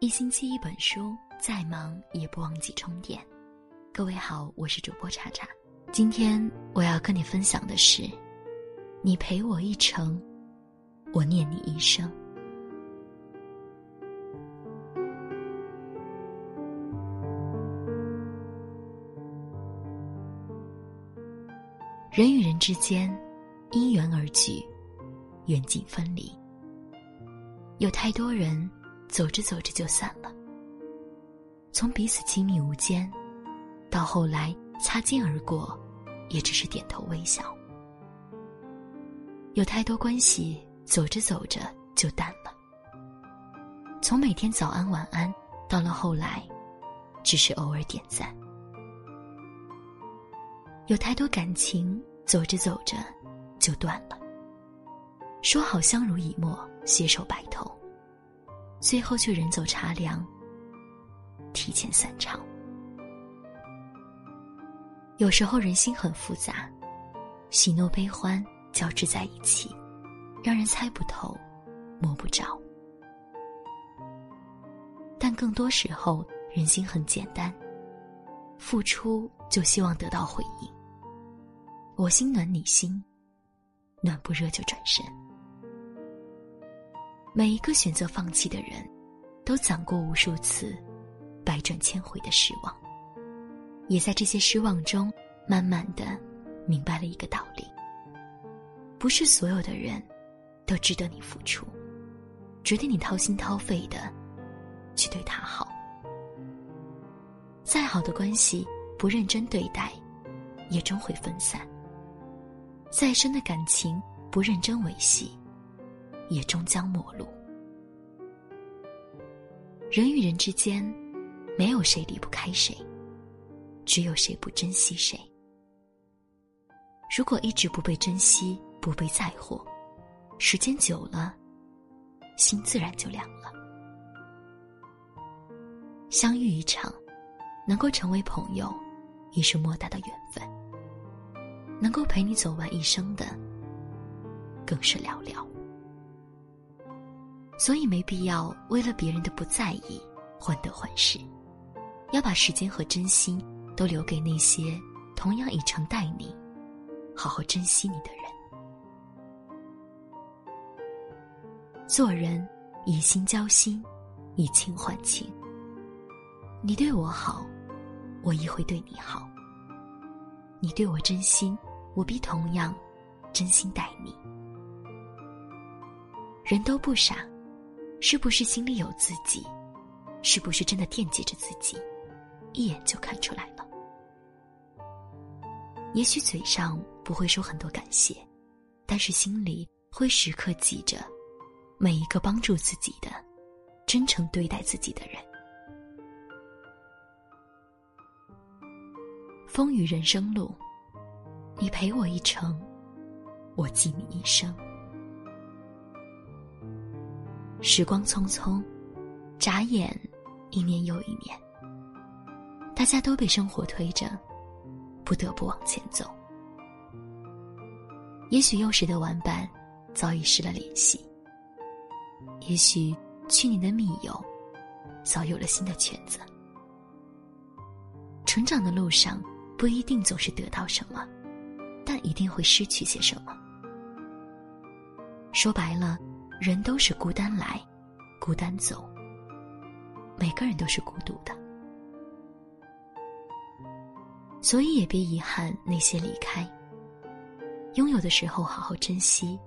一星期一本书，再忙也不忘记充电。各位好，我是主播查查。今天我要跟你分享的是：你陪我一程，我念你一生。人与人之间，因缘而聚，缘尽分离。有太多人走着走着就散了，从彼此亲密无间，到后来擦肩而过，也只是点头微笑。有太多关系走着走着就淡了，从每天早安晚安，到了后来，只是偶尔点赞。有太多感情走着走着就断了，说好相濡以沫，携手白头，最后却人走茶凉，提前散场。有时候人心很复杂，喜怒悲欢交织在一起，让人猜不透，摸不着。但更多时候，人心很简单，付出就希望得到回应。我心暖你心，暖不热就转身。每一个选择放弃的人，都攒过无数次百转千回的失望，也在这些失望中，慢慢的明白了一个道理：不是所有的人，都值得你付出，值得你掏心掏肺的去对他好。再好的关系，不认真对待，也终会分散。再深的感情，不认真维系，也终将陌路。人与人之间，没有谁离不开谁，只有谁不珍惜谁。如果一直不被珍惜，不被在乎，时间久了，心自然就凉了。相遇一场，能够成为朋友，已是莫大的缘分。能够陪你走完一生的，更是寥寥。所以没必要为了别人的不在意患得患失，要把时间和真心都留给那些同样以诚待你、好好珍惜你的人。做人以心交心，以情换情。你对我好，我亦会对你好。你对我真心。我必同样真心待你。人都不傻，是不是心里有自己？是不是真的惦记着自己？一眼就看出来了。也许嘴上不会说很多感谢，但是心里会时刻记着每一个帮助自己的、真诚对待自己的人。风雨人生路。你陪我一程，我记你一生。时光匆匆，眨眼，一年又一年。大家都被生活推着，不得不往前走。也许幼时的玩伴早已失了联系，也许去年的密友早有了新的圈子。成长的路上，不一定总是得到什么。但一定会失去些什么。说白了，人都是孤单来，孤单走。每个人都是孤独的，所以也别遗憾那些离开。拥有的时候好好珍惜，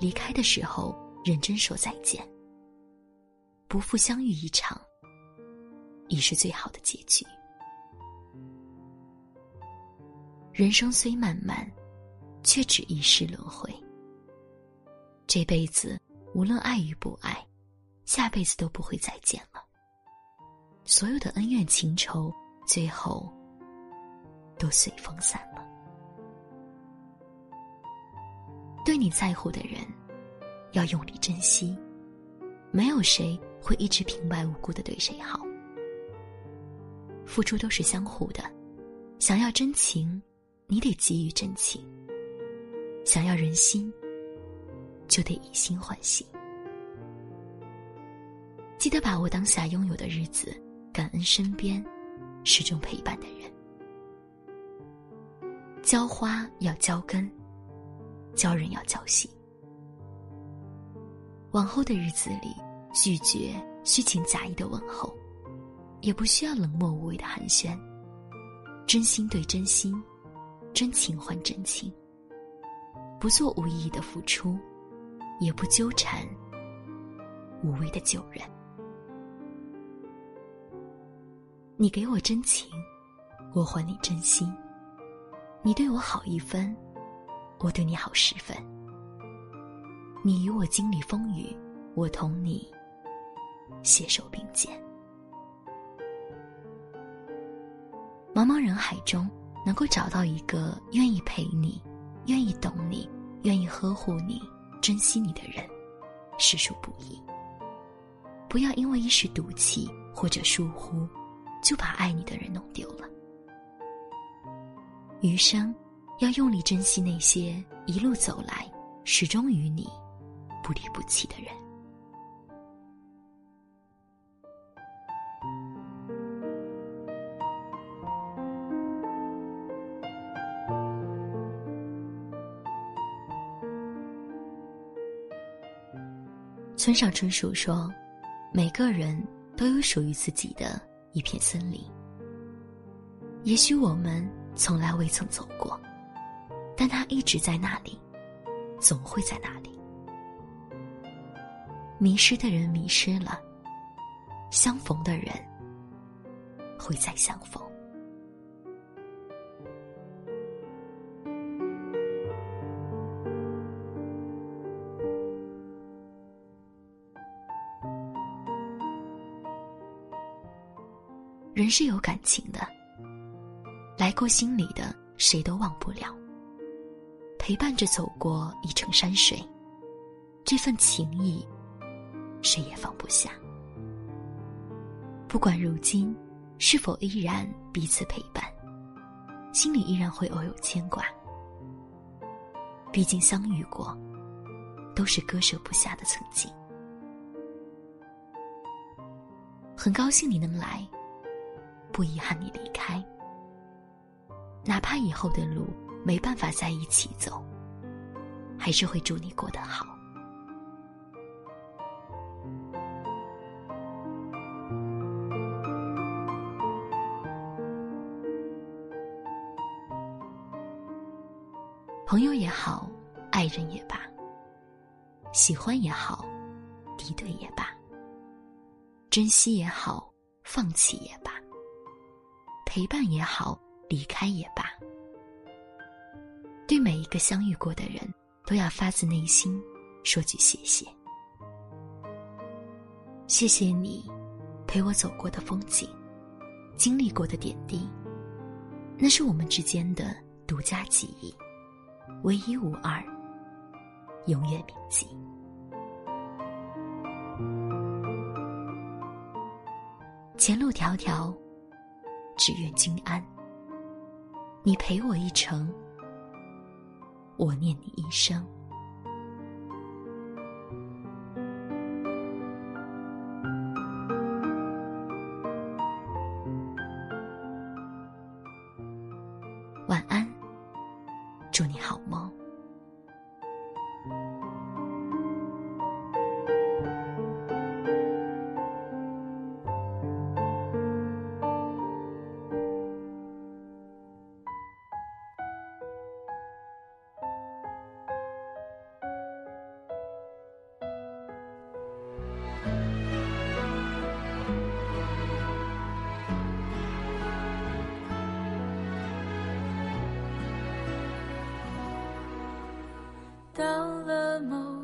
离开的时候认真说再见。不负相遇一场，已是最好的结局。人生虽漫漫，却只一世轮回。这辈子无论爱与不爱，下辈子都不会再见了。所有的恩怨情仇，最后都随风散了。对你在乎的人，要用力珍惜。没有谁会一直平白无故的对谁好。付出都是相互的，想要真情。你得给予真情，想要人心，就得以心换心。记得把握当下拥有的日子，感恩身边始终陪伴的人。浇花要浇根，教人要教心。往后的日子里，拒绝虚情假意的问候，也不需要冷漠无谓的寒暄。真心对真心，真情换真情。不做无意义的付出，也不纠缠无谓的旧人。你给我真情，我还你真心。你对我好一分，我对你好十分。你与我经历风雨，我同你携手并肩。茫茫人海中，能够找到一个愿意陪你、愿意懂你、愿意呵护你、珍惜你的人，实属不易。不要因为一时赌气或者疏忽。就把爱你的人弄丢了。余生，要用力珍惜那些一路走来始终与你不离不弃的人。村上春树说：“每个人都有属于自己的。”一片森林，也许我们从来未曾走过，但它一直在那里，总会在那里。迷失的人迷失了，相逢的人会再相逢。是有感情的，来过心里的谁都忘不了。陪伴着走过一程山水，这份情谊，谁也放不下。不管如今是否依然彼此陪伴，心里依然会偶有牵挂。毕竟相遇过，都是割舍不下的曾经。很高兴你能来。不遗憾你离开，哪怕以后的路没办法在一起走，还是会祝你过得好。朋友也好，爱人也罢，喜欢也好，敌对也罢，珍惜也好，放弃也罢。陪伴也好，离开也罢，对每一个相遇过的人，都要发自内心说句谢谢。谢谢你，陪我走过的风景，经历过的点滴，那是我们之间的独家记忆，唯一无二，永远铭记。前路迢迢。只愿君安。你陪我一程，我念你一生。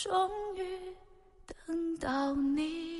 终于等到你。